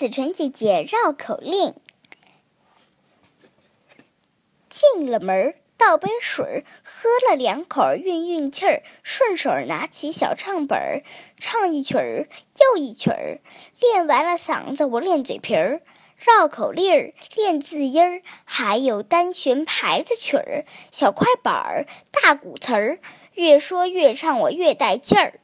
子晨姐姐绕口令：进了门，倒杯水，喝了两口，运运气儿。顺手拿起小唱本儿，唱一曲儿又一曲儿。练完了嗓子，我练嘴皮儿。绕口令儿，练字音儿，还有单弦牌子曲儿，小快板儿，大鼓词儿。越说越唱，我越带劲儿。